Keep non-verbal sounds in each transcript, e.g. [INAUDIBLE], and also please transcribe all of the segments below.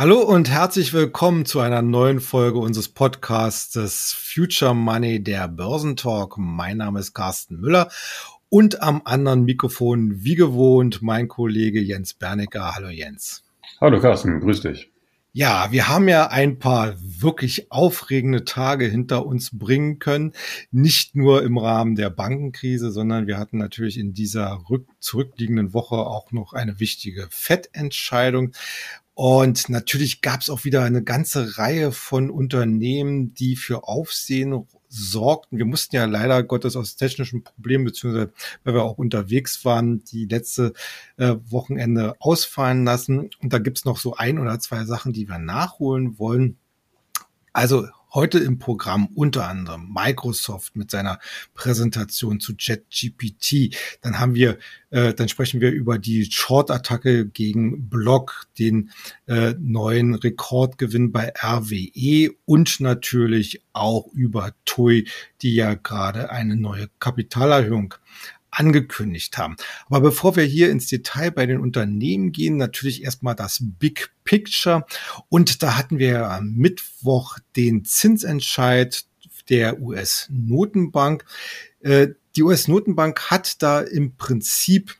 Hallo und herzlich willkommen zu einer neuen Folge unseres Podcasts Future Money, der Börsentalk. Mein Name ist Carsten Müller und am anderen Mikrofon, wie gewohnt, mein Kollege Jens Bernecker. Hallo Jens. Hallo Carsten, grüß dich. Ja, wir haben ja ein paar wirklich aufregende Tage hinter uns bringen können. Nicht nur im Rahmen der Bankenkrise, sondern wir hatten natürlich in dieser zurückliegenden Woche auch noch eine wichtige Fettentscheidung. Und natürlich gab es auch wieder eine ganze Reihe von Unternehmen, die für Aufsehen sorgten. Wir mussten ja leider Gottes aus technischen Problemen, beziehungsweise weil wir auch unterwegs waren, die letzte äh, Wochenende ausfallen lassen. Und da gibt's noch so ein oder zwei Sachen, die wir nachholen wollen. Also Heute im Programm unter anderem Microsoft mit seiner Präsentation zu JetGPT. Dann haben wir, äh, dann sprechen wir über die Short-Attacke gegen Block, den äh, neuen Rekordgewinn bei RWE und natürlich auch über TUI, die ja gerade eine neue Kapitalerhöhung angekündigt haben. Aber bevor wir hier ins Detail bei den Unternehmen gehen, natürlich erstmal das Big Picture. Und da hatten wir am Mittwoch den Zinsentscheid der US-Notenbank. Äh, die US-Notenbank hat da im Prinzip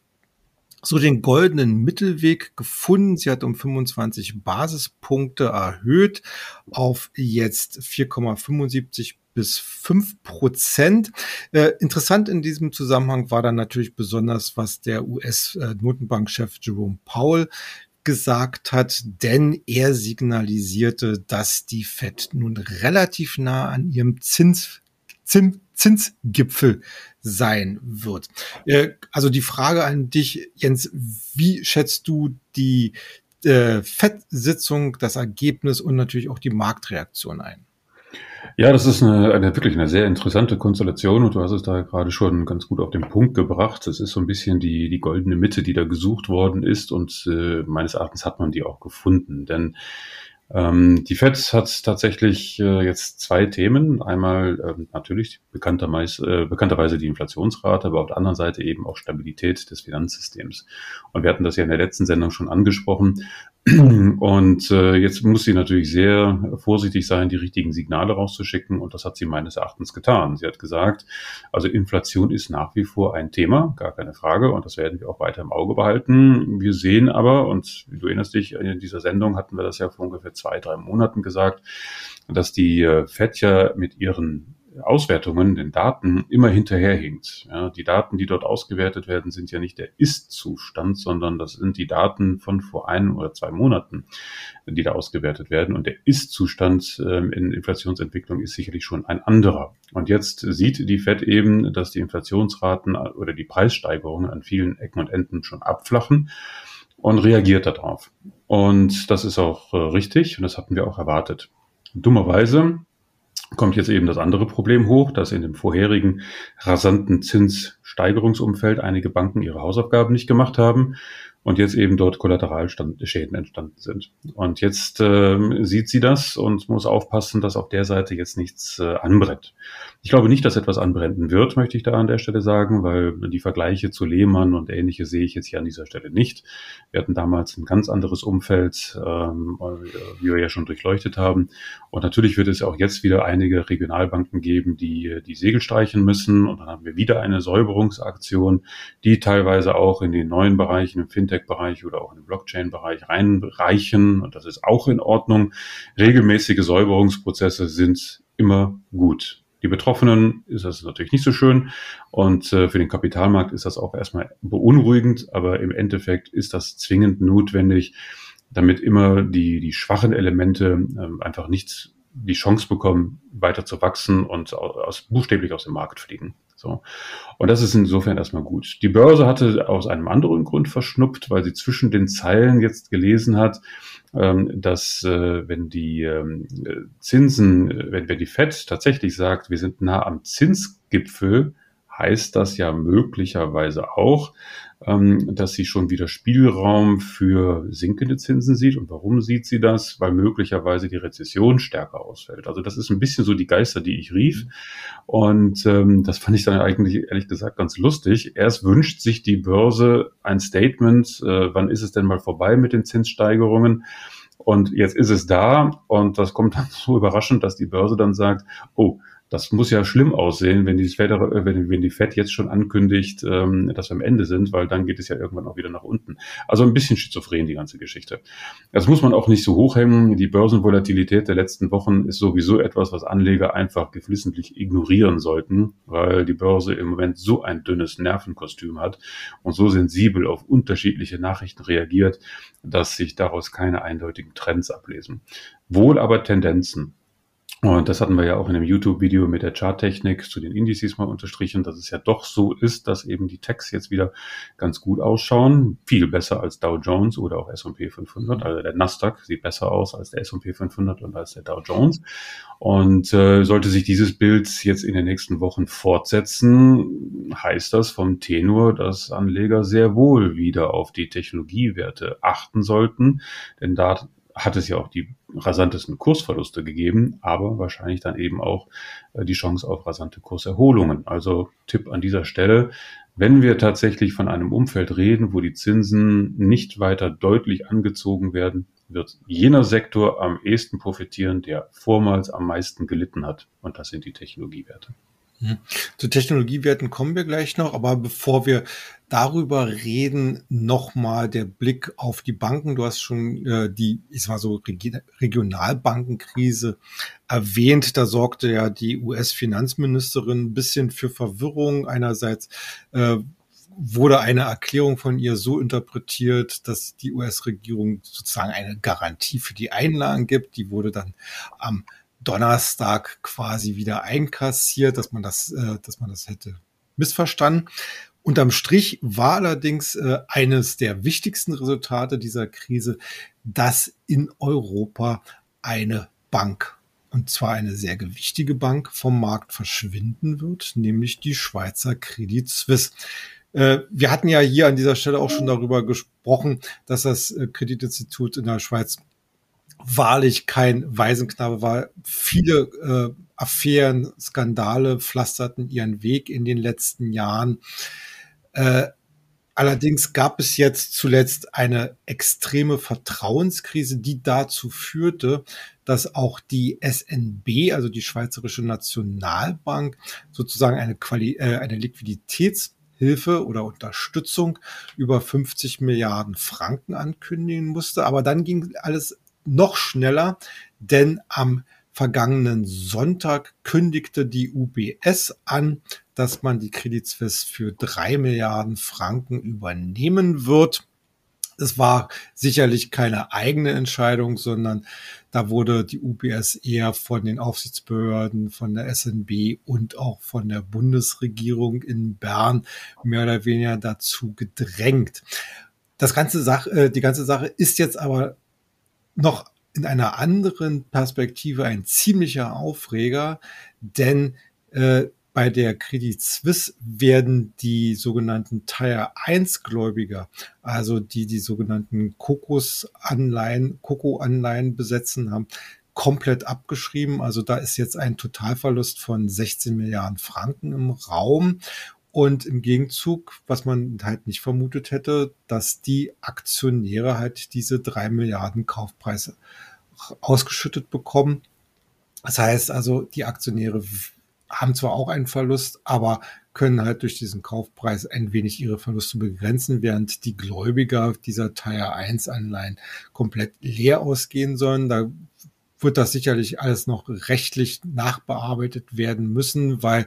so den goldenen Mittelweg gefunden. Sie hat um 25 Basispunkte erhöht auf jetzt 4,75 bis fünf Prozent. Äh, interessant in diesem Zusammenhang war dann natürlich besonders, was der US-Notenbankchef Jerome Powell gesagt hat, denn er signalisierte, dass die Fed nun relativ nah an ihrem Zins, Zins, Zinsgipfel sein wird. Äh, also die Frage an dich, Jens, wie schätzt du die äh, FED-Sitzung, das Ergebnis und natürlich auch die Marktreaktion ein? Ja, das ist eine, eine wirklich eine sehr interessante Konstellation und du hast es da gerade schon ganz gut auf den Punkt gebracht. Es ist so ein bisschen die, die goldene Mitte, die da gesucht worden ist und äh, meines Erachtens hat man die auch gefunden. Denn ähm, die FED hat tatsächlich äh, jetzt zwei Themen. Einmal äh, natürlich bekannterweise, äh, bekannterweise die Inflationsrate, aber auf der anderen Seite eben auch Stabilität des Finanzsystems. Und wir hatten das ja in der letzten Sendung schon angesprochen. Und äh, jetzt muss sie natürlich sehr vorsichtig sein, die richtigen Signale rauszuschicken. Und das hat sie meines Erachtens getan. Sie hat gesagt, also Inflation ist nach wie vor ein Thema, gar keine Frage. Und das werden wir auch weiter im Auge behalten. Wir sehen aber, und du erinnerst dich, in dieser Sendung hatten wir das ja vor ungefähr zwei, drei Monaten gesagt, dass die äh, FED ja mit ihren Auswertungen, den Daten immer hinterherhinkt. Ja, die Daten, die dort ausgewertet werden, sind ja nicht der Ist-Zustand, sondern das sind die Daten von vor einem oder zwei Monaten, die da ausgewertet werden. Und der Ist-Zustand ähm, in Inflationsentwicklung ist sicherlich schon ein anderer. Und jetzt sieht die Fed eben, dass die Inflationsraten oder die Preissteigerungen an vielen Ecken und Enden schon abflachen und reagiert darauf. Und das ist auch äh, richtig und das hatten wir auch erwartet. Dummerweise kommt jetzt eben das andere Problem hoch, dass in dem vorherigen rasanten Zinssteigerungsumfeld einige Banken ihre Hausaufgaben nicht gemacht haben und jetzt eben dort Kollateralschäden entstanden sind. Und jetzt äh, sieht sie das und muss aufpassen, dass auf der Seite jetzt nichts äh, anbrennt. Ich glaube nicht, dass etwas anbrennen wird, möchte ich da an der Stelle sagen, weil die Vergleiche zu Lehmann und ähnliche sehe ich jetzt hier an dieser Stelle nicht. Wir hatten damals ein ganz anderes Umfeld, ähm, wie wir ja schon durchleuchtet haben. Und natürlich wird es auch jetzt wieder einige Regionalbanken geben, die die Segel streichen müssen. Und dann haben wir wieder eine Säuberungsaktion, die teilweise auch in den neuen Bereichen, im Fintech-Bereich oder auch in den Blockchain-Bereich reinreichen. Und das ist auch in Ordnung. Regelmäßige Säuberungsprozesse sind immer gut. Die Betroffenen ist das natürlich nicht so schön und äh, für den Kapitalmarkt ist das auch erstmal beunruhigend, aber im Endeffekt ist das zwingend notwendig, damit immer die, die schwachen Elemente äh, einfach nicht die Chance bekommen, weiter zu wachsen und aus, buchstäblich aus dem Markt fliegen. So. Und das ist insofern erstmal gut. Die Börse hatte aus einem anderen Grund verschnuppt, weil sie zwischen den Zeilen jetzt gelesen hat, ähm, dass äh, wenn die ähm, Zinsen, äh, wenn, wenn die FED tatsächlich sagt, wir sind nah am Zinsgipfel, heißt das ja möglicherweise auch, ähm, dass sie schon wieder Spielraum für sinkende Zinsen sieht. Und warum sieht sie das? Weil möglicherweise die Rezession stärker ausfällt. Also das ist ein bisschen so die Geister, die ich rief. Und ähm, das fand ich dann eigentlich ehrlich gesagt ganz lustig. Erst wünscht sich die Börse ein Statement, äh, wann ist es denn mal vorbei mit den Zinssteigerungen? Und jetzt ist es da und das kommt dann [LAUGHS] so überraschend, dass die Börse dann sagt, oh, das muss ja schlimm aussehen, wenn die Fed, äh, wenn, die Fed jetzt schon ankündigt, ähm, dass wir am Ende sind, weil dann geht es ja irgendwann auch wieder nach unten. Also ein bisschen schizophren, die ganze Geschichte. Das muss man auch nicht so hochhängen. Die Börsenvolatilität der letzten Wochen ist sowieso etwas, was Anleger einfach geflissentlich ignorieren sollten, weil die Börse im Moment so ein dünnes Nervenkostüm hat und so sensibel auf unterschiedliche Nachrichten reagiert, dass sich daraus keine eindeutigen Trends ablesen. Wohl aber Tendenzen. Und das hatten wir ja auch in einem YouTube-Video mit der Charttechnik zu den Indizes mal unterstrichen, dass es ja doch so ist, dass eben die Techs jetzt wieder ganz gut ausschauen. Viel besser als Dow Jones oder auch S&P 500. Also der Nasdaq sieht besser aus als der S&P 500 und als der Dow Jones. Und äh, sollte sich dieses Bild jetzt in den nächsten Wochen fortsetzen, heißt das vom Tenor, dass Anleger sehr wohl wieder auf die Technologiewerte achten sollten. Denn da hat es ja auch die rasantesten Kursverluste gegeben, aber wahrscheinlich dann eben auch äh, die Chance auf rasante Kurserholungen. Also Tipp an dieser Stelle, wenn wir tatsächlich von einem Umfeld reden, wo die Zinsen nicht weiter deutlich angezogen werden, wird jener Sektor am ehesten profitieren, der vormals am meisten gelitten hat. Und das sind die Technologiewerte. Hm. Zu Technologiewerten kommen wir gleich noch, aber bevor wir darüber reden, nochmal der Blick auf die Banken. Du hast schon äh, die, ich sag mal so, Regionalbankenkrise erwähnt. Da sorgte ja die US-Finanzministerin ein bisschen für Verwirrung. Einerseits äh, wurde eine Erklärung von ihr so interpretiert, dass die US-Regierung sozusagen eine Garantie für die Einlagen gibt. Die wurde dann am Donnerstag quasi wieder einkassiert, dass man das, äh, dass man das hätte missverstanden. Unterm Strich war allerdings äh, eines der wichtigsten Resultate dieser Krise, dass in Europa eine Bank, und zwar eine sehr gewichtige Bank, vom Markt verschwinden wird, nämlich die Schweizer Credit Suisse. Äh, wir hatten ja hier an dieser Stelle auch schon darüber gesprochen, dass das äh, Kreditinstitut in der Schweiz wahrlich kein Waisenknabe war. Viele äh, Affären, Skandale pflasterten ihren Weg in den letzten Jahren. Äh, allerdings gab es jetzt zuletzt eine extreme Vertrauenskrise, die dazu führte, dass auch die SNB, also die Schweizerische Nationalbank, sozusagen eine, Quali äh, eine Liquiditätshilfe oder Unterstützung über 50 Milliarden Franken ankündigen musste. Aber dann ging alles noch schneller, denn am vergangenen Sonntag kündigte die UBS an, dass man die Credit Suisse für drei Milliarden Franken übernehmen wird. Es war sicherlich keine eigene Entscheidung, sondern da wurde die UBS eher von den Aufsichtsbehörden, von der SNB und auch von der Bundesregierung in Bern mehr oder weniger dazu gedrängt. Das ganze Sache, äh, die ganze Sache ist jetzt aber noch in einer anderen Perspektive ein ziemlicher Aufreger, denn äh, bei der Credit Suisse werden die sogenannten Tier 1 Gläubiger, also die die sogenannten Kokos-Anleihen, Koko-Anleihen besetzen haben, komplett abgeschrieben. Also da ist jetzt ein Totalverlust von 16 Milliarden Franken im Raum. Und im Gegenzug, was man halt nicht vermutet hätte, dass die Aktionäre halt diese drei Milliarden Kaufpreise ausgeschüttet bekommen. Das heißt also, die Aktionäre haben zwar auch einen Verlust, aber können halt durch diesen Kaufpreis ein wenig ihre Verluste begrenzen, während die Gläubiger dieser Tier 1 Anleihen komplett leer ausgehen sollen. Da wird das sicherlich alles noch rechtlich nachbearbeitet werden müssen, weil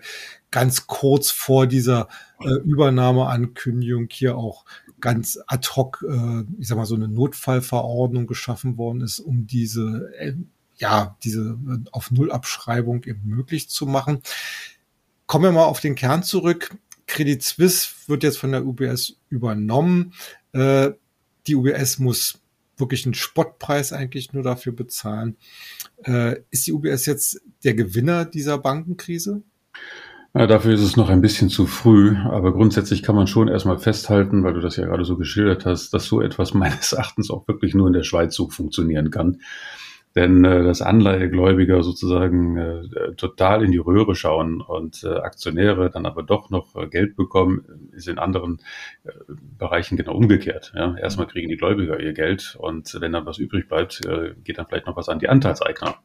ganz kurz vor dieser äh, Übernahmeankündigung hier auch ganz ad hoc, äh, ich sag mal, so eine Notfallverordnung geschaffen worden ist, um diese, äh, ja, diese äh, auf Nullabschreibung eben möglich zu machen. Kommen wir mal auf den Kern zurück. Credit Suisse wird jetzt von der UBS übernommen. Äh, die UBS muss wirklich einen Spottpreis eigentlich nur dafür bezahlen. Äh, ist die UBS jetzt der Gewinner dieser Bankenkrise? Ja, dafür ist es noch ein bisschen zu früh, aber grundsätzlich kann man schon erstmal festhalten, weil du das ja gerade so geschildert hast, dass so etwas [LAUGHS] meines Erachtens auch wirklich nur in der Schweiz so funktionieren kann. Denn äh, dass Anleihegläubiger sozusagen äh, total in die Röhre schauen und äh, Aktionäre dann aber doch noch äh, Geld bekommen, ist in anderen äh, Bereichen genau umgekehrt. Ja? Erstmal kriegen die Gläubiger ihr Geld und wenn dann was übrig bleibt, äh, geht dann vielleicht noch was an die Anteilseigner.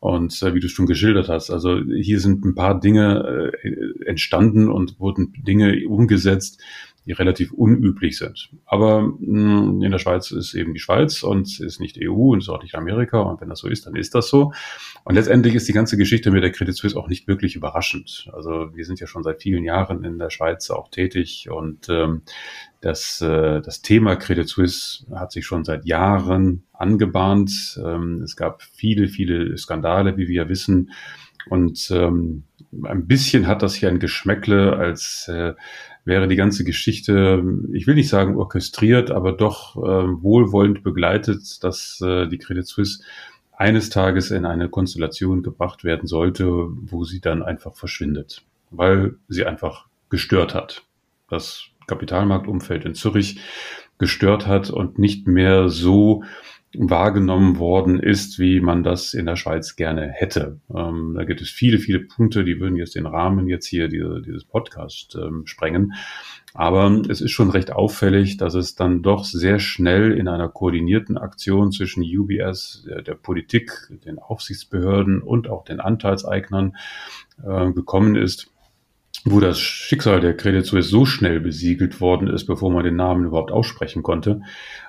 Und äh, wie du schon geschildert hast, also hier sind ein paar Dinge äh, entstanden und wurden Dinge umgesetzt, die relativ unüblich sind. Aber mh, hm, in der Schweiz ist eben die Schweiz und ist nicht EU und ist auch nicht Amerika. Und wenn das so ist, dann ist das so. Und letztendlich ist die ganze Geschichte mit der Credit Suisse auch nicht wirklich überraschend. Also wir sind ja schon seit vielen Jahren in der Schweiz auch tätig und ähm, das, äh, das Thema Credit Suisse hat sich schon seit Jahren angebahnt. Ähm, es gab viele, viele Skandale, wie wir ja wissen. Und ähm, ein bisschen hat das hier ein Geschmäckle, als äh, wäre die ganze Geschichte, ich will nicht sagen orchestriert, aber doch äh, wohlwollend begleitet, dass äh, die Credit Suisse eines Tages in eine Konstellation gebracht werden sollte, wo sie dann einfach verschwindet, weil sie einfach gestört hat. Das Kapitalmarktumfeld in Zürich gestört hat und nicht mehr so wahrgenommen worden ist, wie man das in der Schweiz gerne hätte. Ähm, da gibt es viele, viele Punkte, die würden jetzt den Rahmen jetzt hier diese, dieses Podcast ähm, sprengen. Aber es ist schon recht auffällig, dass es dann doch sehr schnell in einer koordinierten Aktion zwischen UBS, der, der Politik, den Aufsichtsbehörden und auch den Anteilseignern äh, gekommen ist, wo das Schicksal der Credit Suisse so schnell besiegelt worden ist, bevor man den Namen überhaupt aussprechen konnte.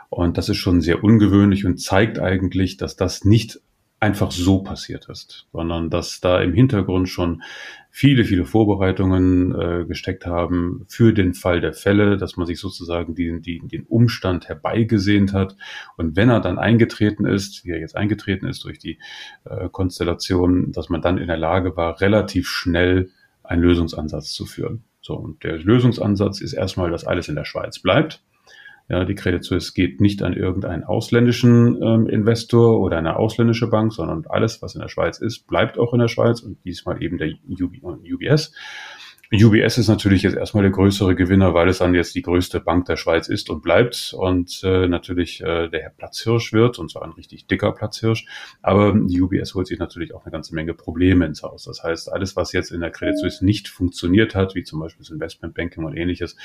Und das ist schon sehr ungewöhnlich und zeigt eigentlich, dass das nicht einfach so passiert ist, sondern dass da im Hintergrund schon viele, viele Vorbereitungen äh, gesteckt haben für den Fall der Fälle, dass man sich sozusagen den, den, den Umstand herbeigesehnt hat. Und wenn er dann eingetreten ist, wie er jetzt eingetreten ist durch die äh, Konstellation, dass man dann in der Lage war, relativ schnell einen Lösungsansatz zu führen. So, und der Lösungsansatz ist erstmal, dass alles in der Schweiz bleibt. Ja, die Credit Suisse geht nicht an irgendeinen ausländischen ähm, Investor oder eine ausländische Bank, sondern alles, was in der Schweiz ist, bleibt auch in der Schweiz und diesmal eben der UBS. UBS ist natürlich jetzt erstmal der größere Gewinner, weil es dann jetzt die größte Bank der Schweiz ist und bleibt und äh, natürlich äh, der Platzhirsch wird, und zwar ein richtig dicker Platzhirsch. Aber die UBS holt sich natürlich auch eine ganze Menge Probleme ins Haus. Das heißt, alles, was jetzt in der Credit Suisse nicht funktioniert hat, wie zum Beispiel das Investmentbanking und ähnliches,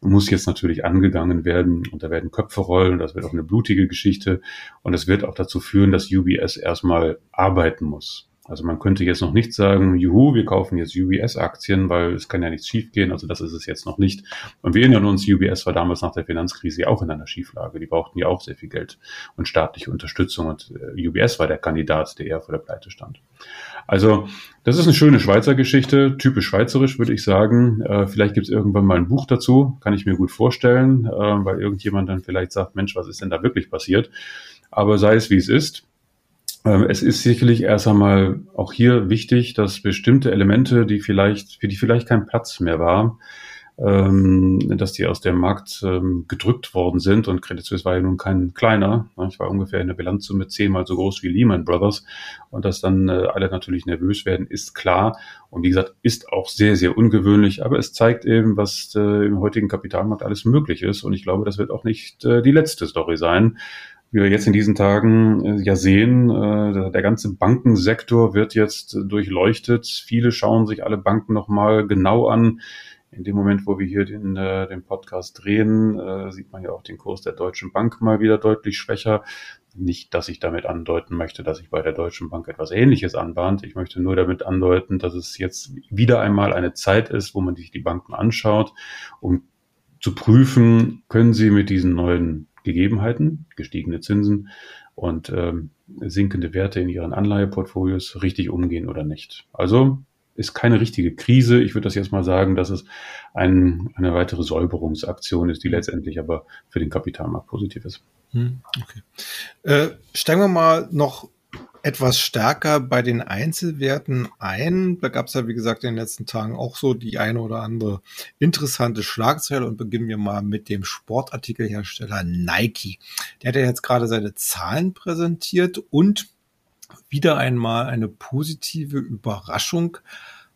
muss jetzt natürlich angegangen werden und da werden Köpfe rollen. Das wird auch eine blutige Geschichte und es wird auch dazu führen, dass UBS erstmal arbeiten muss. Also man könnte jetzt noch nicht sagen, juhu, wir kaufen jetzt UBS-Aktien, weil es kann ja nichts schiefgehen. Also das ist es jetzt noch nicht. Und wir erinnern uns, UBS war damals nach der Finanzkrise auch in einer Schieflage. Die brauchten ja auch sehr viel Geld und staatliche Unterstützung. Und äh, UBS war der Kandidat, der eher vor der Pleite stand. Also das ist eine schöne Schweizer Geschichte, typisch schweizerisch, würde ich sagen. Äh, vielleicht gibt es irgendwann mal ein Buch dazu, kann ich mir gut vorstellen, äh, weil irgendjemand dann vielleicht sagt, Mensch, was ist denn da wirklich passiert? Aber sei es wie es ist, es ist sicherlich erst einmal auch hier wichtig, dass bestimmte Elemente, die vielleicht, für die vielleicht kein Platz mehr war, ähm, dass die aus dem Markt ähm, gedrückt worden sind. Und Credit Suisse war ja nun kein kleiner. Ich war ungefähr in der Bilanzsumme zehnmal so groß wie Lehman Brothers. Und dass dann äh, alle natürlich nervös werden, ist klar. Und wie gesagt, ist auch sehr, sehr ungewöhnlich. Aber es zeigt eben, was äh, im heutigen Kapitalmarkt alles möglich ist. Und ich glaube, das wird auch nicht äh, die letzte Story sein wie wir jetzt in diesen Tagen äh, ja sehen, äh, der ganze Bankensektor wird jetzt durchleuchtet. Viele schauen sich alle Banken nochmal genau an. In dem Moment, wo wir hier den, äh, den Podcast drehen, sieht man ja auch den Kurs der Deutschen Bank mal wieder deutlich schwächer. Nicht, dass ich damit andeuten möchte, dass sich bei der Deutschen Bank etwas Ähnliches anbahnt. Ich möchte nur damit andeuten, dass es jetzt wieder einmal eine Zeit ist, wo man sich die Banken anschaut, um zu prüfen, können sie mit diesen neuen Gegebenheiten, gestiegene Zinsen und ähm, sinkende Werte in ihren Anleiheportfolios richtig umgehen oder nicht. Also ist keine richtige Krise. Ich würde das jetzt mal sagen, dass es ein, eine weitere Säuberungsaktion ist, die letztendlich aber für den Kapitalmarkt positiv ist. Hm, okay. Äh, steigen wir mal noch etwas stärker bei den Einzelwerten ein. Da gab es ja, wie gesagt, in den letzten Tagen auch so die eine oder andere interessante Schlagzeile und beginnen wir mal mit dem Sportartikelhersteller Nike. Der hat ja jetzt gerade seine Zahlen präsentiert und wieder einmal eine positive Überraschung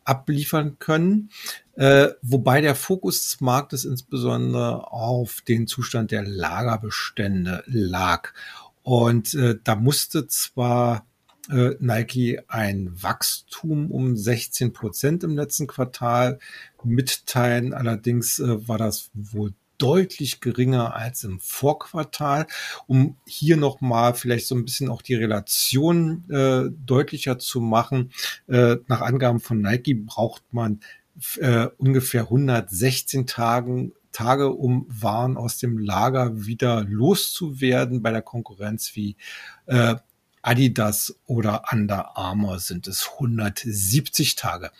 abliefern können, äh, wobei der Fokus des Marktes insbesondere auf den Zustand der Lagerbestände lag. Und äh, da musste zwar Nike ein Wachstum um 16 Prozent im letzten Quartal mitteilen. Allerdings äh, war das wohl deutlich geringer als im Vorquartal. Um hier nochmal vielleicht so ein bisschen auch die Relation äh, deutlicher zu machen, äh, nach Angaben von Nike braucht man äh, ungefähr 116 Tagen Tage, um Waren aus dem Lager wieder loszuwerden. Bei der Konkurrenz wie äh, Adidas oder Under Armour sind es 170 Tage.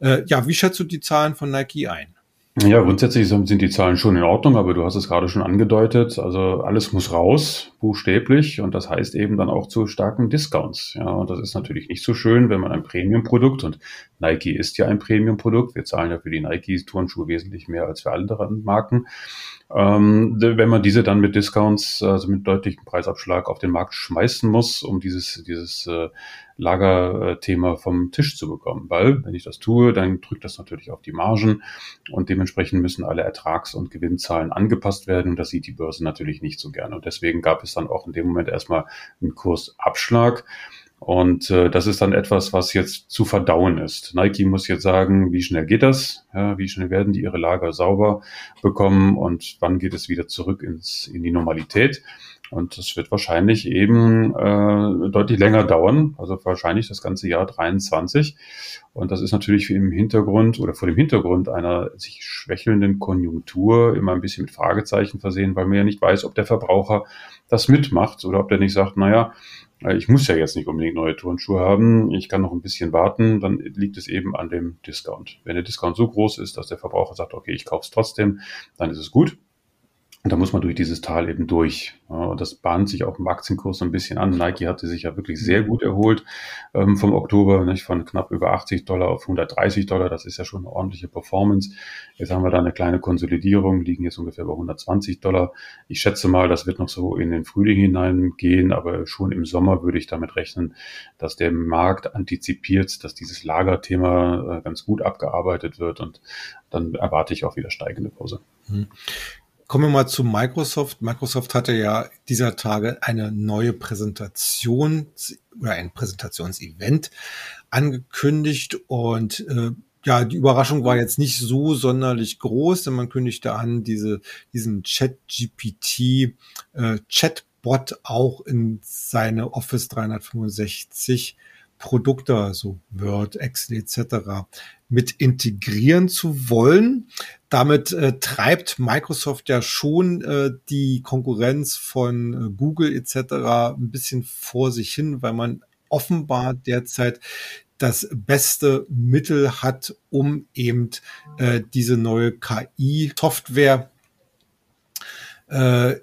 Äh, ja, wie schätzt du die Zahlen von Nike ein? Ja, grundsätzlich sind die Zahlen schon in Ordnung, aber du hast es gerade schon angedeutet. Also alles muss raus, buchstäblich, und das heißt eben dann auch zu starken Discounts. Ja, und das ist natürlich nicht so schön, wenn man ein Premium-Produkt und Nike ist ja ein Premium-Produkt. Wir zahlen ja für die Nike-Turnschuhe wesentlich mehr als für andere Marken. Ähm, wenn man diese dann mit Discounts, also mit deutlichem Preisabschlag auf den Markt schmeißen muss, um dieses, dieses äh, Lagerthema vom Tisch zu bekommen. Weil, wenn ich das tue, dann drückt das natürlich auf die Margen und dementsprechend müssen alle Ertrags- und Gewinnzahlen angepasst werden und das sieht die Börse natürlich nicht so gerne. Und deswegen gab es dann auch in dem Moment erstmal einen Kursabschlag. Und äh, das ist dann etwas, was jetzt zu verdauen ist. Nike muss jetzt sagen, wie schnell geht das? Ja, wie schnell werden die ihre Lager sauber bekommen und wann geht es wieder zurück ins, in die Normalität? Und das wird wahrscheinlich eben äh, deutlich länger dauern, also wahrscheinlich das ganze Jahr 23. Und das ist natürlich im Hintergrund oder vor dem Hintergrund einer sich schwächelnden Konjunktur immer ein bisschen mit Fragezeichen versehen, weil man ja nicht weiß, ob der Verbraucher das mitmacht oder ob der nicht sagt, naja, ich muss ja jetzt nicht unbedingt neue Turnschuhe haben, ich kann noch ein bisschen warten, dann liegt es eben an dem Discount. Wenn der Discount so groß ist, dass der Verbraucher sagt, okay, ich kaufe es trotzdem, dann ist es gut. Und da muss man durch dieses Tal eben durch. Und das bahnt sich auch im Aktienkurs so ein bisschen an. Nike hatte sich ja wirklich sehr gut erholt ähm, vom Oktober, nicht von knapp über 80 Dollar auf 130 Dollar. Das ist ja schon eine ordentliche Performance. Jetzt haben wir da eine kleine Konsolidierung, liegen jetzt ungefähr bei 120 Dollar. Ich schätze mal, das wird noch so in den Frühling hineingehen, aber schon im Sommer würde ich damit rechnen, dass der Markt antizipiert, dass dieses Lagerthema äh, ganz gut abgearbeitet wird und dann erwarte ich auch wieder steigende Kurse. Kommen wir mal zu Microsoft. Microsoft hatte ja dieser Tage eine neue Präsentation oder ein Präsentationsevent angekündigt und äh, ja, die Überraschung war jetzt nicht so sonderlich groß, denn man kündigte an, diese, diesen Chat-GPT äh, Chatbot auch in seine Office 365 Produkte, also Word, Excel etc. mit integrieren zu wollen. Damit äh, treibt Microsoft ja schon äh, die Konkurrenz von äh, Google etc. ein bisschen vor sich hin, weil man offenbar derzeit das beste Mittel hat, um eben äh, diese neue KI-Software äh,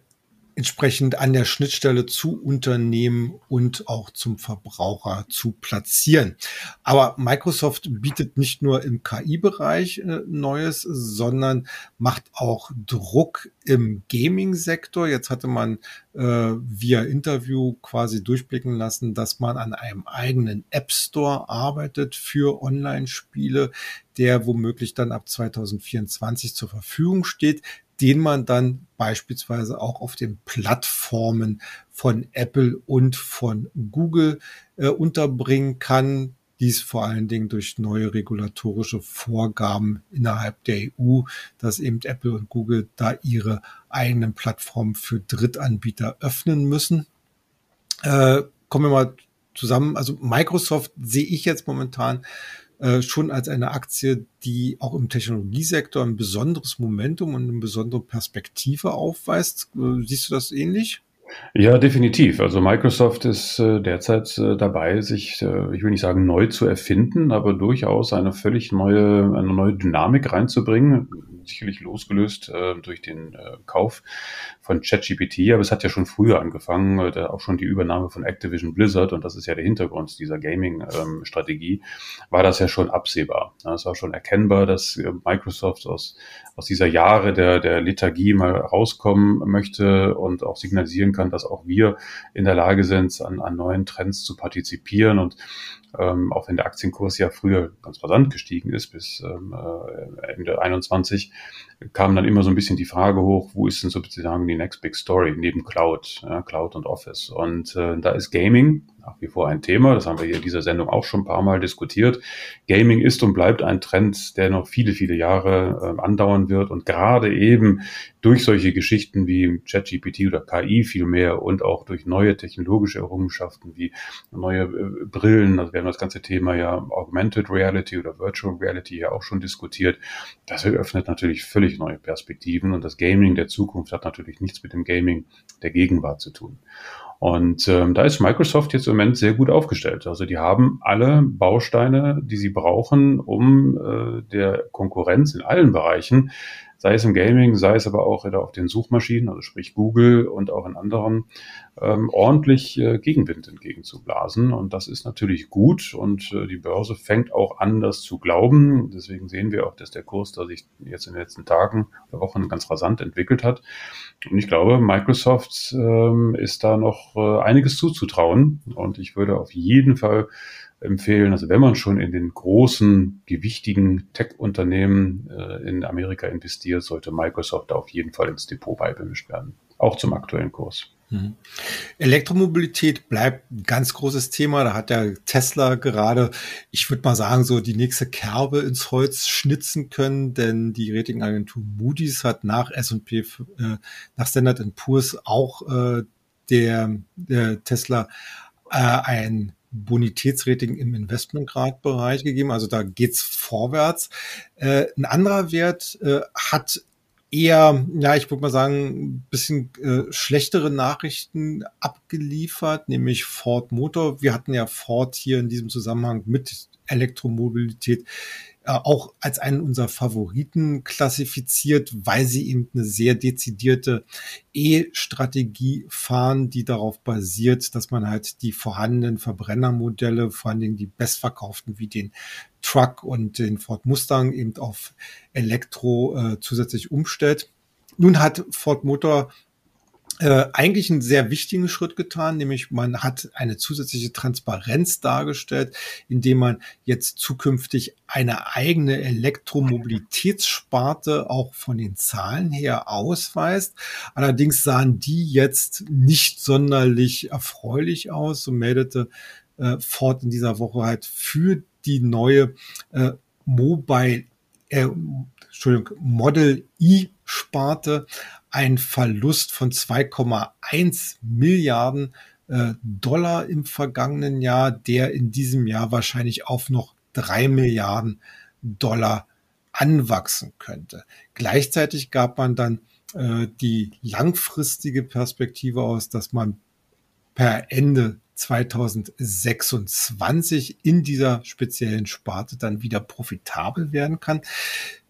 entsprechend an der Schnittstelle zu Unternehmen und auch zum Verbraucher zu platzieren. Aber Microsoft bietet nicht nur im KI-Bereich äh, Neues, sondern macht auch Druck im Gaming-Sektor. Jetzt hatte man äh, via Interview quasi durchblicken lassen, dass man an einem eigenen App Store arbeitet für Online-Spiele, der womöglich dann ab 2024 zur Verfügung steht den man dann beispielsweise auch auf den Plattformen von Apple und von Google äh, unterbringen kann. Dies vor allen Dingen durch neue regulatorische Vorgaben innerhalb der EU, dass eben Apple und Google da ihre eigenen Plattformen für Drittanbieter öffnen müssen. Äh, kommen wir mal zusammen. Also Microsoft sehe ich jetzt momentan äh, schon als eine Aktie, die auch im Technologiesektor ein besonderes Momentum und eine besondere Perspektive aufweist. Äh, siehst du das ähnlich? Ja, definitiv. Also Microsoft ist äh, derzeit dabei, sich, ich will nicht sagen neu zu erfinden, aber durchaus eine völlig neue, eine neue Dynamik reinzubringen sicherlich losgelöst äh, durch den äh, Kauf von ChatGPT, aber es hat ja schon früher angefangen, äh, auch schon die Übernahme von Activision Blizzard und das ist ja der Hintergrund dieser Gaming-Strategie, ähm, war das ja schon absehbar. Ja, es war schon erkennbar, dass äh, Microsoft aus, aus dieser Jahre der, der Lethargie mal rauskommen möchte und auch signalisieren kann, dass auch wir in der Lage sind, an, an neuen Trends zu partizipieren und ähm, auch wenn der Aktienkurs ja früher ganz rasant gestiegen ist bis ähm, äh, Ende 21, kam dann immer so ein bisschen die Frage hoch, wo ist denn sozusagen die next big story neben Cloud, ja, Cloud und Office. Und äh, da ist Gaming nach wie vor ein Thema. Das haben wir hier in dieser Sendung auch schon ein paar Mal diskutiert. Gaming ist und bleibt ein Trend, der noch viele, viele Jahre äh, andauern wird und gerade eben durch solche Geschichten wie ChatGPT oder KI vielmehr und auch durch neue technologische Errungenschaften wie neue äh, Brillen, also wir haben das ganze Thema ja Augmented Reality oder Virtual Reality ja auch schon diskutiert. Das eröffnet natürlich völlig neue Perspektiven und das Gaming der Zukunft hat natürlich nichts mit dem Gaming der Gegenwart zu tun. Und ähm, da ist Microsoft jetzt im Moment sehr gut aufgestellt. Also die haben alle Bausteine, die sie brauchen, um äh, der Konkurrenz in allen Bereichen sei es im Gaming, sei es aber auch auf den Suchmaschinen, also sprich Google und auch in anderen, ähm, ordentlich äh, Gegenwind entgegenzublasen. Und das ist natürlich gut und äh, die Börse fängt auch an, das zu glauben. Deswegen sehen wir auch, dass der Kurs da sich jetzt in den letzten Tagen oder Wochen ganz rasant entwickelt hat. Und ich glaube, Microsoft ähm, ist da noch äh, einiges zuzutrauen. Und ich würde auf jeden Fall empfehlen. Also wenn man schon in den großen, gewichtigen Tech-Unternehmen äh, in Amerika investiert, sollte Microsoft auf jeden Fall ins Depot beibemischt werden. Auch zum aktuellen Kurs. Mhm. Elektromobilität bleibt ein ganz großes Thema. Da hat der Tesla gerade, ich würde mal sagen, so die nächste Kerbe ins Holz schnitzen können, denn die Ratingagentur Moody's hat nach S&P, äh, nach Standard Poor's auch äh, der, der Tesla äh, ein Bonitätsrating im Investmentgradbereich gegeben. Also da geht's vorwärts. Äh, ein anderer Wert äh, hat eher, ja, ich würde mal sagen, bisschen äh, schlechtere Nachrichten abgeliefert, nämlich Ford Motor. Wir hatten ja Ford hier in diesem Zusammenhang mit Elektromobilität auch als einen unserer Favoriten klassifiziert, weil sie eben eine sehr dezidierte E-Strategie fahren, die darauf basiert, dass man halt die vorhandenen Verbrennermodelle, vor allen Dingen die bestverkauften wie den Truck und den Ford Mustang eben auf Elektro äh, zusätzlich umstellt. Nun hat Ford Motor äh, eigentlich einen sehr wichtigen Schritt getan, nämlich man hat eine zusätzliche Transparenz dargestellt, indem man jetzt zukünftig eine eigene Elektromobilitätssparte auch von den Zahlen her ausweist. Allerdings sahen die jetzt nicht sonderlich erfreulich aus, so meldete äh, Ford in dieser Woche halt für die neue äh, Mobile äh, Entschuldigung, Model E Sparte ein Verlust von 2,1 Milliarden äh, Dollar im vergangenen Jahr, der in diesem Jahr wahrscheinlich auf noch drei Milliarden Dollar anwachsen könnte. Gleichzeitig gab man dann äh, die langfristige Perspektive aus, dass man per Ende 2026 in dieser speziellen Sparte dann wieder profitabel werden kann.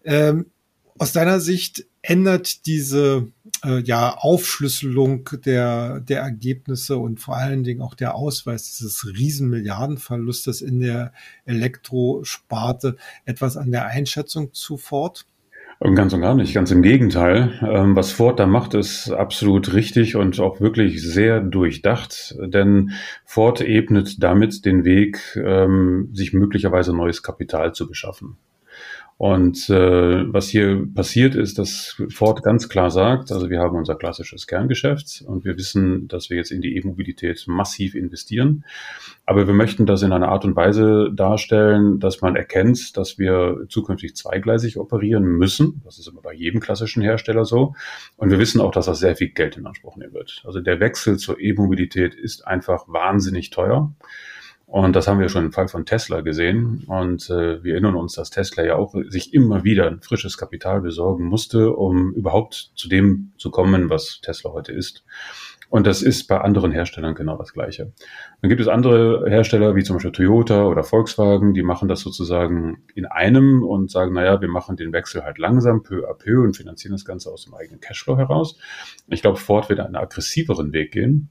Ähm, aus deiner Sicht ändert diese äh, ja, Aufschlüsselung der, der Ergebnisse und vor allen Dingen auch der Ausweis dieses riesen Milliardenverlustes in der Elektrosparte etwas an der Einschätzung zu Ford? Ganz und gar nicht, ganz im Gegenteil. Ähm, was Ford da macht, ist absolut richtig und auch wirklich sehr durchdacht, denn Ford ebnet damit den Weg, ähm, sich möglicherweise neues Kapital zu beschaffen. Und äh, was hier passiert ist, dass Ford ganz klar sagt, also wir haben unser klassisches Kerngeschäft und wir wissen, dass wir jetzt in die E-Mobilität massiv investieren. Aber wir möchten das in einer Art und Weise darstellen, dass man erkennt, dass wir zukünftig zweigleisig operieren müssen. Das ist immer bei jedem klassischen Hersteller so. Und wir wissen auch, dass das sehr viel Geld in Anspruch nehmen wird. Also der Wechsel zur E-Mobilität ist einfach wahnsinnig teuer. Und das haben wir schon im Fall von Tesla gesehen. Und äh, wir erinnern uns, dass Tesla ja auch sich immer wieder ein frisches Kapital besorgen musste, um überhaupt zu dem zu kommen, was Tesla heute ist. Und das ist bei anderen Herstellern genau das Gleiche. Dann gibt es andere Hersteller, wie zum Beispiel Toyota oder Volkswagen, die machen das sozusagen in einem und sagen, naja, wir machen den Wechsel halt langsam, peu à peu und finanzieren das Ganze aus dem eigenen Cashflow heraus. Ich glaube, Ford wird einen aggressiveren Weg gehen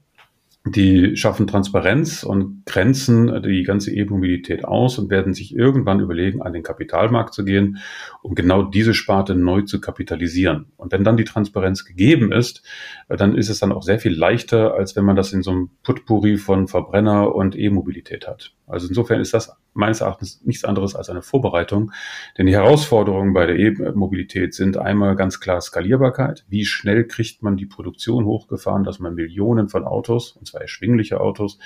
die schaffen Transparenz und grenzen die ganze E-Mobilität aus und werden sich irgendwann überlegen, an den Kapitalmarkt zu gehen, um genau diese Sparte neu zu kapitalisieren. Und wenn dann die Transparenz gegeben ist, dann ist es dann auch sehr viel leichter, als wenn man das in so einem Putpuri von Verbrenner und E-Mobilität hat. Also insofern ist das meines Erachtens nichts anderes als eine Vorbereitung. Denn die Herausforderungen bei der E-Mobilität sind einmal ganz klar Skalierbarkeit. Wie schnell kriegt man die Produktion hochgefahren, dass man Millionen von Autos, und zwar erschwingliche Autos,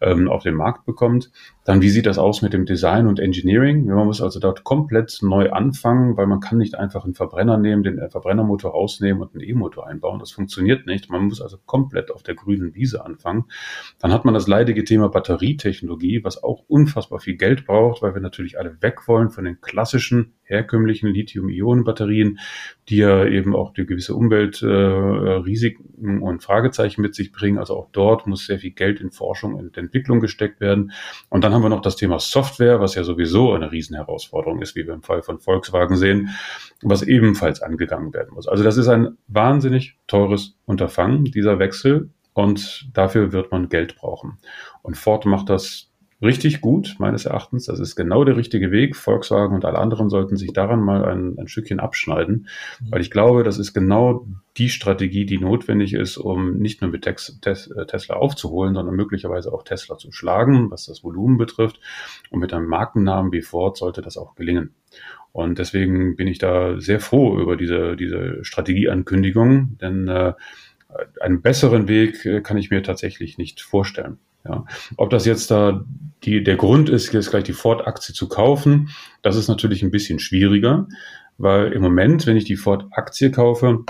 ähm, auf den Markt bekommt. Dann, wie sieht das aus mit dem Design und Engineering? Man muss also dort komplett neu anfangen, weil man kann nicht einfach einen Verbrenner nehmen, den Verbrennermotor rausnehmen und einen E-Motor einbauen. Das funktioniert nicht. Man muss also komplett auf der grünen Wiese anfangen. Dann hat man das leidige Thema Batterietechnologie, was auch unfassbar viel Geld braucht, weil wir natürlich alle weg wollen von den klassischen herkömmlichen Lithium-Ionen-Batterien, die ja eben auch die gewisse Umweltrisiken äh, und Fragezeichen mit sich bringen. Also auch dort muss sehr viel Geld in Forschung und Entwicklung gesteckt werden. Und dann haben wir noch das Thema Software, was ja sowieso eine Riesenherausforderung ist, wie wir im Fall von Volkswagen sehen, was ebenfalls angegangen werden muss. Also das ist ein wahnsinnig teures Unterfangen, dieser Wechsel. Und dafür wird man Geld brauchen. Und Ford macht das richtig gut, meines Erachtens. Das ist genau der richtige Weg. Volkswagen und alle anderen sollten sich daran mal ein, ein Stückchen abschneiden, mhm. weil ich glaube, das ist genau die Strategie, die notwendig ist, um nicht nur mit Tex Tes äh, Tesla aufzuholen, sondern möglicherweise auch Tesla zu schlagen, was das Volumen betrifft. Und mit einem Markennamen wie Ford sollte das auch gelingen. Und deswegen bin ich da sehr froh über diese, diese Strategieankündigung, denn äh, einen besseren Weg äh, kann ich mir tatsächlich nicht vorstellen. Ja. Ob das jetzt da die, der Grund ist, jetzt gleich die Ford-Aktie zu kaufen, das ist natürlich ein bisschen schwieriger, weil im Moment, wenn ich die Ford-Aktie kaufe,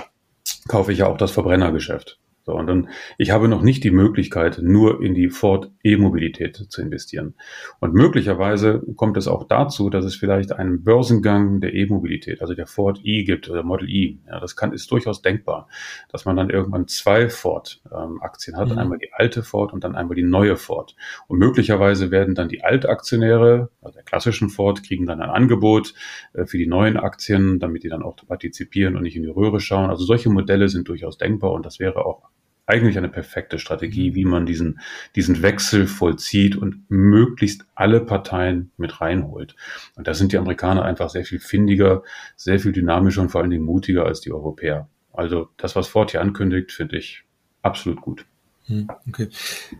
kaufe ich ja auch das Verbrennergeschäft. So, und dann, ich habe noch nicht die Möglichkeit, nur in die Ford E-Mobilität zu investieren. Und möglicherweise kommt es auch dazu, dass es vielleicht einen Börsengang der E-Mobilität, also der Ford E gibt oder Model E. Ja, das kann, ist durchaus denkbar, dass man dann irgendwann zwei Ford-Aktien ähm, hat, mhm. einmal die alte Ford und dann einmal die neue Ford. Und möglicherweise werden dann die Altaktionäre, also der klassischen Ford, kriegen dann ein Angebot äh, für die neuen Aktien, damit die dann auch partizipieren und nicht in die Röhre schauen. Also solche Modelle sind durchaus denkbar und das wäre auch eigentlich eine perfekte Strategie, wie man diesen, diesen Wechsel vollzieht und möglichst alle Parteien mit reinholt. Und da sind die Amerikaner einfach sehr viel findiger, sehr viel dynamischer und vor allen Dingen mutiger als die Europäer. Also das, was Ford hier ankündigt, finde ich absolut gut. Hm, okay.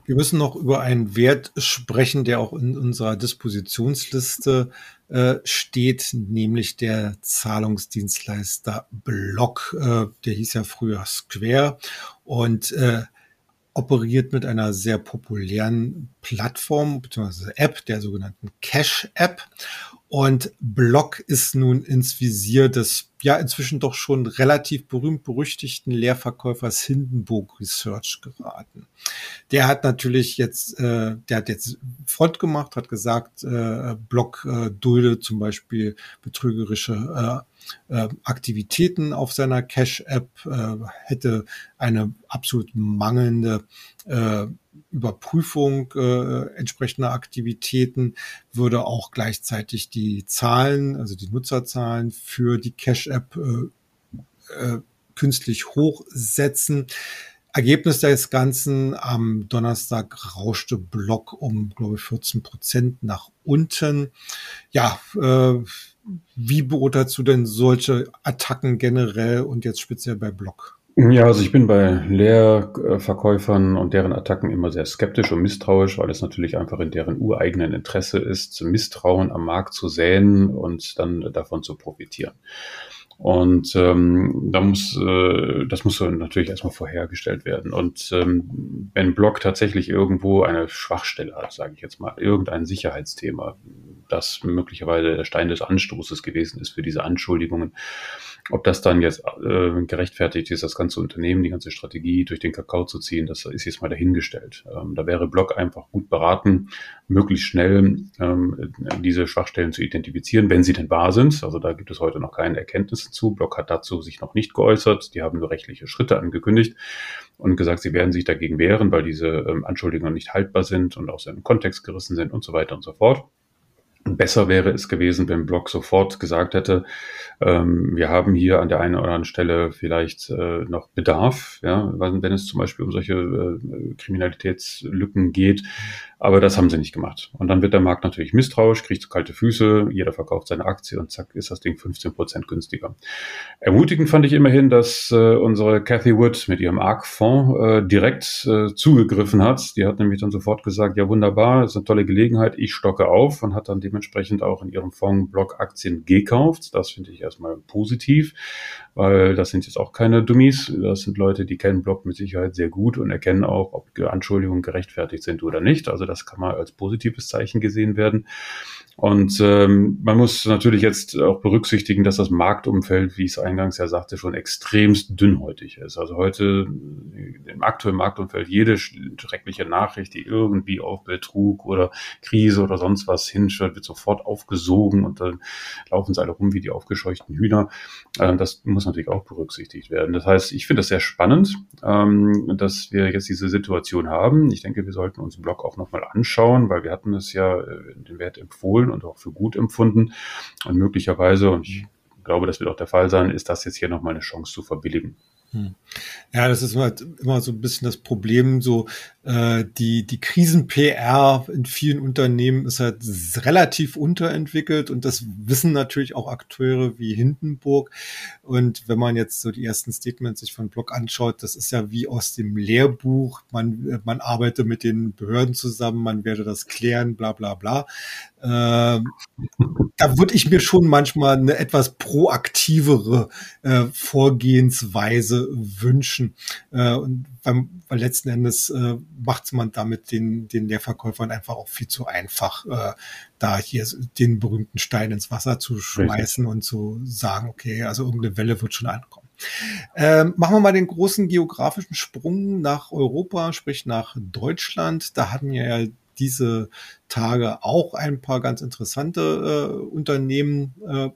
Wir müssen noch über einen Wert sprechen, der auch in unserer Dispositionsliste äh, steht, nämlich der Zahlungsdienstleister Block. Äh, der hieß ja früher Square und äh, operiert mit einer sehr populären Plattform bzw. App, der sogenannten Cash-App. Und Block ist nun ins Visier des ja inzwischen doch schon relativ berühmt berüchtigten Lehrverkäufers Hindenburg Research geraten. Der hat natürlich jetzt, äh, der hat jetzt Front gemacht, hat gesagt, äh, Block äh, dulde zum Beispiel betrügerische äh, Aktivitäten auf seiner Cash-App, äh, hätte eine absolut mangelnde äh, Überprüfung äh, entsprechender Aktivitäten, würde auch gleichzeitig die Zahlen, also die Nutzerzahlen für die Cash-App äh, äh, künstlich hochsetzen. Ergebnis des Ganzen am Donnerstag rauschte Block um, glaube ich, 14 Prozent nach unten. Ja, äh, wie beurteilst du denn solche Attacken generell und jetzt speziell bei Block? Ja, also ich bin bei Leerverkäufern und deren Attacken immer sehr skeptisch und misstrauisch, weil es natürlich einfach in deren ureigenen Interesse ist, Misstrauen am Markt zu säen und dann davon zu profitieren. Und ähm, da muss, äh, das muss natürlich erstmal vorhergestellt werden. Und ähm, wenn Block tatsächlich irgendwo eine Schwachstelle hat, sage ich jetzt mal, irgendein Sicherheitsthema, das möglicherweise der Stein des Anstoßes gewesen ist für diese Anschuldigungen, ob das dann jetzt äh, gerechtfertigt ist, das ganze Unternehmen, die ganze Strategie durch den Kakao zu ziehen, das ist jetzt mal dahingestellt. Ähm, da wäre Block einfach gut beraten, möglichst schnell ähm, diese Schwachstellen zu identifizieren, wenn sie denn wahr sind. Also da gibt es heute noch keine Zu. Block hat dazu sich noch nicht geäußert. Die haben nur rechtliche Schritte angekündigt und gesagt, sie werden sich dagegen wehren, weil diese ähm, Anschuldigungen nicht haltbar sind und aus dem Kontext gerissen sind und so weiter und so fort. Besser wäre es gewesen, wenn Block sofort gesagt hätte, ähm, wir haben hier an der einen oder anderen Stelle vielleicht äh, noch Bedarf, ja, wenn es zum Beispiel um solche äh, Kriminalitätslücken geht. Aber das haben sie nicht gemacht. Und dann wird der Markt natürlich misstrauisch, kriegt kalte Füße, jeder verkauft seine Aktie und zack ist das Ding 15 Prozent günstiger. Ermutigend fand ich immerhin, dass äh, unsere Cathy Wood mit ihrem ARC-Fonds äh, direkt äh, zugegriffen hat. Die hat nämlich dann sofort gesagt, ja wunderbar, ist eine tolle Gelegenheit, ich stocke auf und hat dann dementsprechend auch in ihrem Fonds Block-Aktien gekauft. Das finde ich erstmal positiv, weil das sind jetzt auch keine Dummies. Das sind Leute, die kennen Block mit Sicherheit sehr gut und erkennen auch, ob Anschuldigungen gerechtfertigt sind oder nicht. Also das kann mal als positives Zeichen gesehen werden. Und ähm, man muss natürlich jetzt auch berücksichtigen, dass das Marktumfeld, wie ich es eingangs ja sagte, schon extremst dünnhäutig ist. Also heute im aktuellen Marktumfeld jede schreckliche Nachricht, die irgendwie auf Betrug oder Krise oder sonst was hinschwört, wird sofort aufgesogen und dann laufen sie alle rum wie die aufgescheuchten Hühner. Ähm, das muss natürlich auch berücksichtigt werden. Das heißt, ich finde das sehr spannend, ähm, dass wir jetzt diese Situation haben. Ich denke, wir sollten uns den Blog auch nochmal anschauen, weil wir hatten es ja äh, den Wert empfohlen und auch für gut empfunden. Und möglicherweise, und ich glaube, das wird auch der Fall sein, ist das jetzt hier nochmal eine Chance zu verbilligen. Hm. Ja, das ist immer, immer so ein bisschen das Problem, so äh, die, die Krisen-PR in vielen Unternehmen ist halt relativ unterentwickelt und das wissen natürlich auch Akteure wie Hindenburg. Und wenn man jetzt so die ersten Statements sich von Block anschaut, das ist ja wie aus dem Lehrbuch, man, man arbeitet mit den Behörden zusammen, man werde das klären, bla bla bla. Äh, da würde ich mir schon manchmal eine etwas proaktivere äh, Vorgehensweise wünschen. Äh, und weil, weil letzten Endes äh, macht man damit den, den Leerverkäufern einfach auch viel zu einfach, äh, da hier den berühmten Stein ins Wasser zu schmeißen Richtig. und zu sagen, okay, also irgendeine Welle wird schon ankommen. Ähm, machen wir mal den großen geografischen Sprung nach Europa, sprich nach Deutschland. Da hatten wir ja diese Tage auch ein paar ganz interessante äh, Unternehmen äh,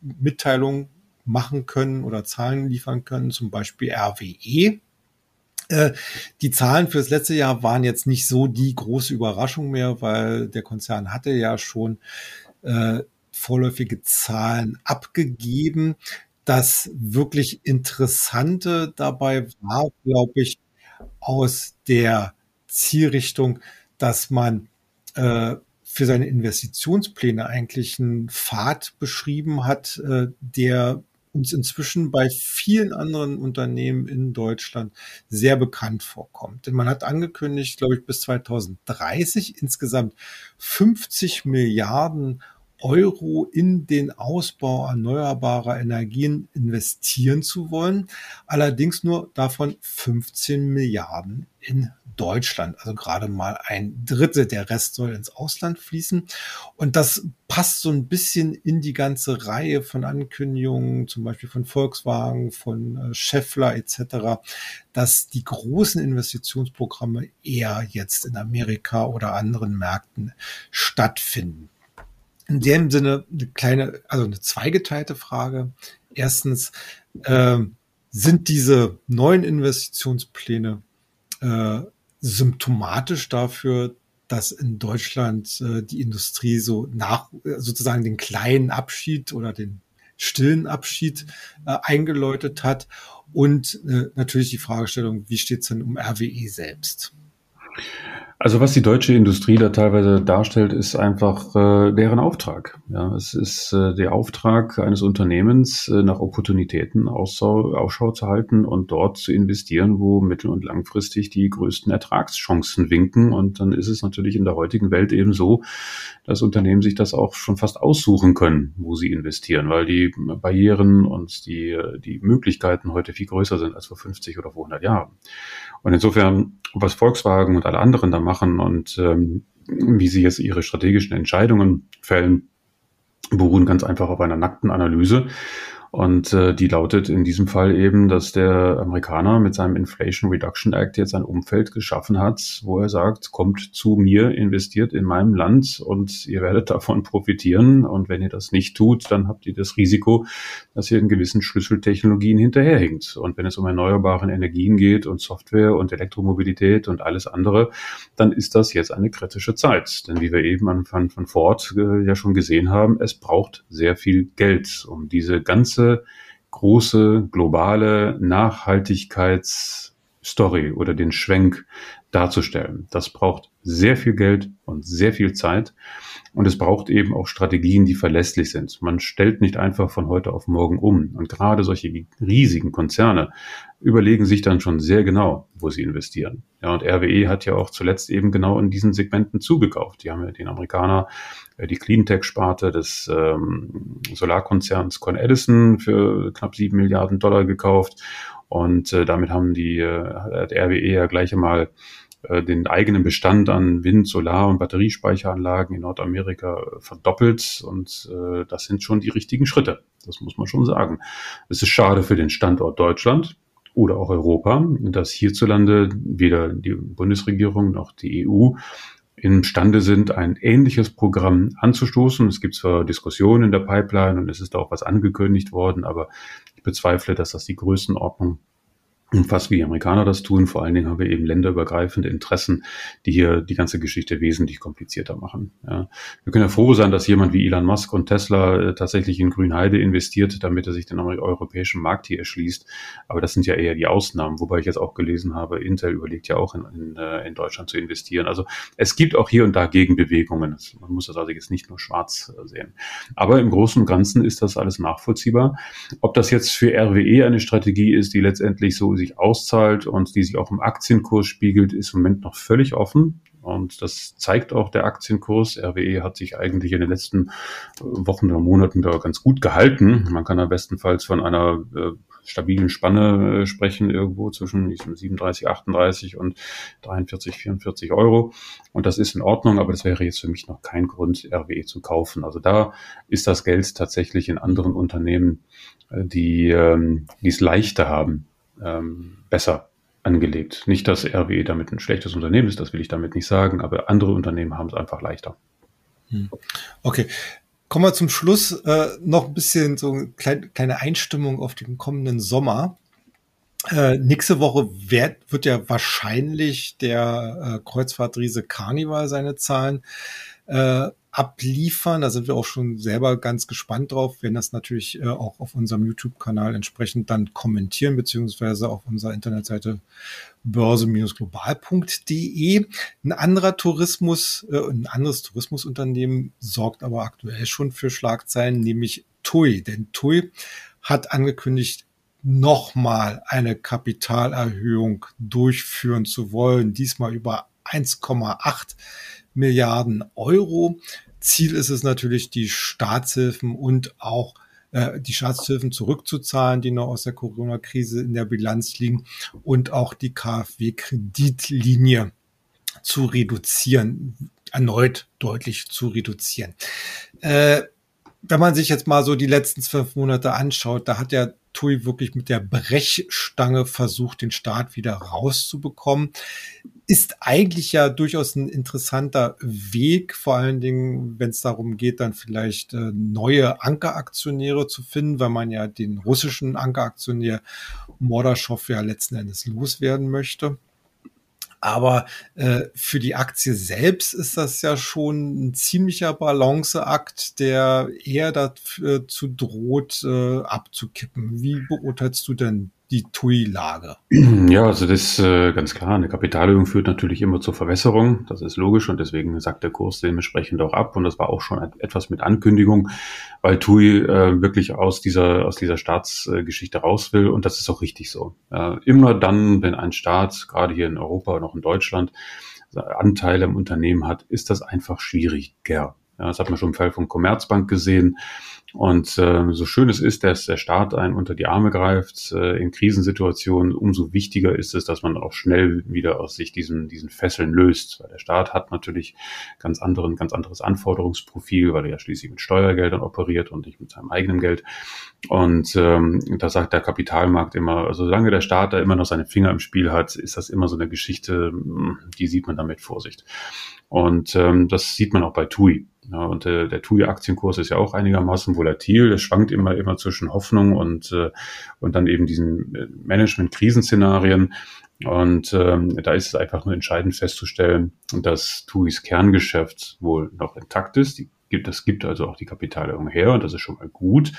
Mitteilungen machen können oder Zahlen liefern können, zum Beispiel RWE. Äh, die Zahlen fürs letzte Jahr waren jetzt nicht so die große Überraschung mehr, weil der Konzern hatte ja schon äh, vorläufige Zahlen abgegeben. Das wirklich Interessante dabei war, glaube ich, aus der Zielrichtung, dass man äh, für seine Investitionspläne eigentlich einen Pfad beschrieben hat, äh, der uns inzwischen bei vielen anderen Unternehmen in Deutschland sehr bekannt vorkommt. Denn man hat angekündigt, glaube ich, bis 2030 insgesamt 50 Milliarden Euro in den Ausbau erneuerbarer Energien investieren zu wollen. Allerdings nur davon 15 Milliarden in Deutschland. Also gerade mal ein Drittel. Der Rest soll ins Ausland fließen. Und das passt so ein bisschen in die ganze Reihe von Ankündigungen, zum Beispiel von Volkswagen, von äh, Scheffler etc., dass die großen Investitionsprogramme eher jetzt in Amerika oder anderen Märkten stattfinden in dem Sinne eine kleine, also eine zweigeteilte Frage. Erstens, äh, sind diese neuen Investitionspläne äh, symptomatisch dafür, dass in Deutschland äh, die Industrie so nach sozusagen den kleinen Abschied oder den stillen Abschied äh, eingeläutet hat und äh, natürlich die Fragestellung, wie steht es denn um RWE selbst? Also was die deutsche Industrie da teilweise darstellt, ist einfach äh, deren Auftrag. Ja, es ist äh, der Auftrag eines Unternehmens, äh, nach Opportunitäten Ausschau, Ausschau zu halten und dort zu investieren, wo mittel- und langfristig die größten Ertragschancen winken. Und dann ist es natürlich in der heutigen Welt eben so, dass Unternehmen sich das auch schon fast aussuchen können, wo sie investieren, weil die Barrieren und die, die Möglichkeiten heute viel größer sind als vor 50 oder vor 100 Jahren. Und insofern, was Volkswagen und alle anderen da machen und ähm, wie sie jetzt ihre strategischen Entscheidungen fällen, beruhen ganz einfach auf einer nackten Analyse Und äh, die lautet in diesem Fall eben, dass der Amerikaner mit seinem Inflation Reduction Act jetzt ein Umfeld geschaffen hat, wo er sagt, kommt zu mir, investiert in meinem Land und ihr werdet davon profitieren. Und wenn ihr das nicht tut, dann habt ihr das Risiko, dass ihr in gewissen Schlüsseltechnologien hinterherhinkt. Und wenn es um erneuerbare Energien geht und Software und Elektromobilität und alles andere, dann ist das jetzt eine kritische Zeit. Denn wie wir eben an von, von Ford äh, ja schon gesehen haben, es braucht sehr viel Geld, um diese ganze große globale Nachhaltigkeitsstory oder den Schwenk darzustellen. Das braucht sehr viel Geld und sehr viel Zeit. Und es braucht eben auch Strategien, die verlässlich sind. Man stellt nicht einfach von heute auf morgen um. Und gerade solche riesigen Konzerne überlegen sich dann schon sehr genau, wo sie investieren. Ja, und RWE hat ja auch zuletzt eben genau in diesen Segmenten zugekauft. Die haben ja den Amerikaner äh, die Cleantech-Sparte des ähm, Solarkonzerns Con Edison für knapp sieben Milliarden Dollar gekauft. Und äh, damit haben die äh, RWE ja gleich einmal den eigenen Bestand an Wind-, Solar- und Batteriespeicheranlagen in Nordamerika verdoppelt. Und äh, das sind schon die richtigen Schritte. Das muss man schon sagen. Es ist schade für den Standort Deutschland oder auch Europa, dass hierzulande weder die Bundesregierung noch die EU imstande sind, ein ähnliches Programm anzustoßen. Es gibt zwar Diskussionen in der Pipeline und es ist auch was angekündigt worden, aber ich bezweifle, dass das die Größenordnung fast wie die Amerikaner das tun. Vor allen Dingen haben wir eben länderübergreifende Interessen, die hier die ganze Geschichte wesentlich komplizierter machen. Ja. Wir können ja froh sein, dass jemand wie Elon Musk und Tesla äh, tatsächlich in Grünheide investiert, damit er sich den europäischen Markt hier erschließt. Aber das sind ja eher die Ausnahmen, wobei ich jetzt auch gelesen habe, Intel überlegt ja auch in, in, äh, in Deutschland zu investieren. Also es gibt auch hier und da Gegenbewegungen. Man muss das also jetzt nicht nur schwarz äh, sehen. Aber im Großen und Ganzen ist das alles nachvollziehbar. Ob das jetzt für RWE eine Strategie ist, die letztendlich so sich auszahlt und die sich auch im Aktienkurs spiegelt, ist im Moment noch völlig offen. Und das zeigt auch der Aktienkurs. RWE hat sich eigentlich in den letzten Wochen oder Monaten da ganz gut gehalten. Man kann da bestenfalls von einer äh, stabilen Spanne äh, sprechen, irgendwo zwischen 37, 38 und 43, 44 Euro. Und das ist in Ordnung, aber das wäre jetzt für mich noch kein Grund, RWE zu kaufen. Also da ist das Geld tatsächlich in anderen Unternehmen, äh, die, ähm, die es leichter haben, ähm, besser angelegt. Nicht, dass RWE damit ein schlechtes Unternehmen ist, das will ich damit nicht sagen, aber andere Unternehmen haben es einfach leichter. Hm. Okay. Kommen wir zum Schluss äh, noch ein bisschen so eine kleine, kleine Einstimmung auf den kommenden Sommer. Äh, nächste Woche wird, wird ja wahrscheinlich der äh, Kreuzfahrtriese Carnival seine Zahlen äh, abliefern. Da sind wir auch schon selber ganz gespannt drauf. werden das natürlich äh, auch auf unserem YouTube-Kanal entsprechend dann kommentieren, beziehungsweise auf unserer Internetseite börse-global.de. Ein anderer Tourismus, äh, ein anderes Tourismusunternehmen sorgt aber aktuell schon für Schlagzeilen, nämlich TUI. Denn TUI hat angekündigt, nochmal eine Kapitalerhöhung durchführen zu wollen, diesmal über 1,8 Milliarden Euro. Ziel ist es natürlich, die Staatshilfen und auch äh, die Staatshilfen zurückzuzahlen, die noch aus der Corona-Krise in der Bilanz liegen und auch die KfW-Kreditlinie zu reduzieren, erneut deutlich zu reduzieren. Äh, wenn man sich jetzt mal so die letzten zwölf Monate anschaut, da hat ja TUI wirklich mit der Brechstange versucht, den Staat wieder rauszubekommen. Ist eigentlich ja durchaus ein interessanter Weg, vor allen Dingen, wenn es darum geht, dann vielleicht äh, neue Ankeraktionäre zu finden, weil man ja den russischen Ankeraktionär Mordaschow ja letzten Endes loswerden möchte. Aber äh, für die Aktie selbst ist das ja schon ein ziemlicher Balanceakt, der eher dazu droht, äh, abzukippen. Wie beurteilst du denn die TUI-Lage? [CLEARS THROAT] Ja, also das ist äh, ganz klar. Eine Kapitalerhöhung führt natürlich immer zur Verwässerung. Das ist logisch und deswegen sagt der Kurs dementsprechend auch ab. Und das war auch schon etwas mit Ankündigung, weil TUI äh, wirklich aus dieser, aus dieser Staatsgeschichte raus will. Und das ist auch richtig so. Äh, immer dann, wenn ein Staat, gerade hier in Europa und auch in Deutschland, Anteile im Unternehmen hat, ist das einfach schwierig. Ja, das hat man schon im Fall von Commerzbank gesehen Und äh, so schön es ist, dass der Staat einen unter die Arme greift äh, in Krisensituationen, umso wichtiger ist es, dass man auch schnell wieder aus sich diesen, diesen Fesseln löst. Weil der Staat hat natürlich ganz anderen, ganz anderes Anforderungsprofil, weil er ja schließlich mit Steuergeldern operiert und nicht mit seinem eigenen Geld. Und ähm, da sagt der Kapitalmarkt immer, also solange der Staat da immer noch seine Finger im Spiel hat, ist das immer so eine Geschichte, die sieht man damit Vorsicht. Und ähm, das sieht man auch bei TUI. Ja, und äh, der TUI-Aktienkurs ist ja auch einigermaßen volatil. Es schwankt immer, immer zwischen Hoffnung und, äh, und dann eben diesen äh, Management-Krisenszenarien. Und ähm, da ist es einfach nur entscheidend festzustellen, dass TUIs Kerngeschäft wohl noch intakt ist. Die gibt, das gibt also auch die Kapitalerhöhung her und das ist schon mal gut.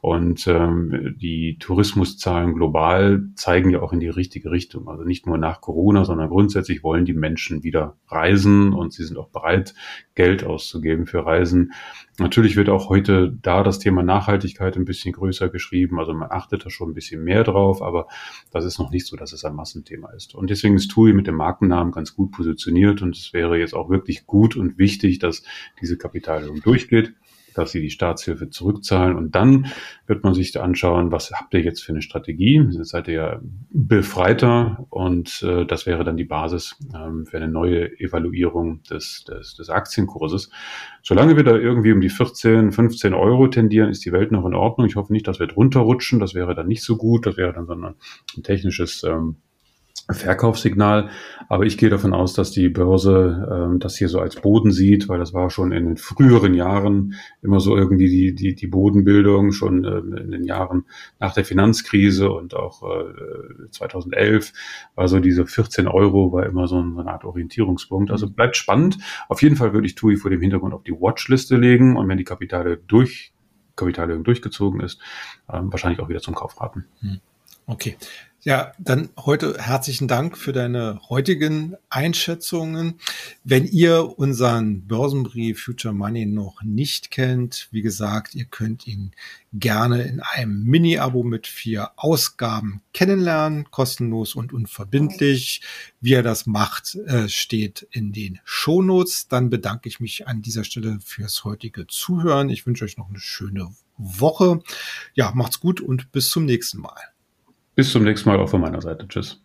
Und ähm, die Tourismuszahlen global zeigen ja auch in die richtige Richtung. Also nicht nur nach Corona, sondern grundsätzlich wollen die Menschen wieder reisen und sie sind auch bereit, Geld auszugeben für Reisen. Natürlich wird auch heute da das Thema Nachhaltigkeit ein bisschen größer geschrieben. Also man achtet da schon ein bisschen mehr drauf, aber das ist noch nicht so, dass es ein Massenthema ist. Und deswegen ist TUI mit dem Markennamen ganz gut positioniert und es wäre jetzt auch wirklich gut und wichtig, dass diese Kapitalerhöhung durchgeht dass sie die Staatshilfe zurückzahlen. Und dann wird man sich anschauen, was habt ihr jetzt für eine Strategie? Jetzt seid ihr ja befreiter und äh, das wäre dann die Basis ähm, für eine neue Evaluierung des, des, des Aktienkurses. Solange wir da irgendwie um die 14, 15 Euro tendieren, ist die Welt noch in Ordnung. Ich hoffe nicht, dass wir drunter rutschen. Das wäre dann nicht so gut. Das wäre dann so ein, ein technisches ähm, Verkaufssignal. Aber ich gehe davon aus, dass die Börse ähm, das hier so als Boden sieht, weil das war schon in den früheren Jahren immer so irgendwie die, die, die Bodenbildung, schon ähm, in den Jahren nach der Finanzkrise und auch äh, 2011 war so diese 14 Euro war immer so eine Art Orientierungspunkt. Also bleibt spannend. Auf jeden Fall würde ich TUI vor dem Hintergrund auf die Watchliste legen und wenn die Kapitale durch Kapitalerhöhung durchgezogen ist, ähm, wahrscheinlich auch wieder zum Kauf raten. Hm. Okay. Ja, dann heute herzlichen Dank für deine heutigen Einschätzungen. Wenn ihr unseren Börsenbrief Future Money noch nicht kennt, wie gesagt, ihr könnt ihn gerne in einem Mini-Abo mit vier Ausgaben kennenlernen, kostenlos und unverbindlich. Wie ihr das macht, äh, steht in den Shownotes. Dann bedanke ich mich an dieser Stelle fürs heutige Zuhören. Ich wünsche euch noch eine schöne Woche. Ja, macht's gut und bis zum nächsten Mal. Bis zum nächsten Mal auch von meiner Seite. Tschüss.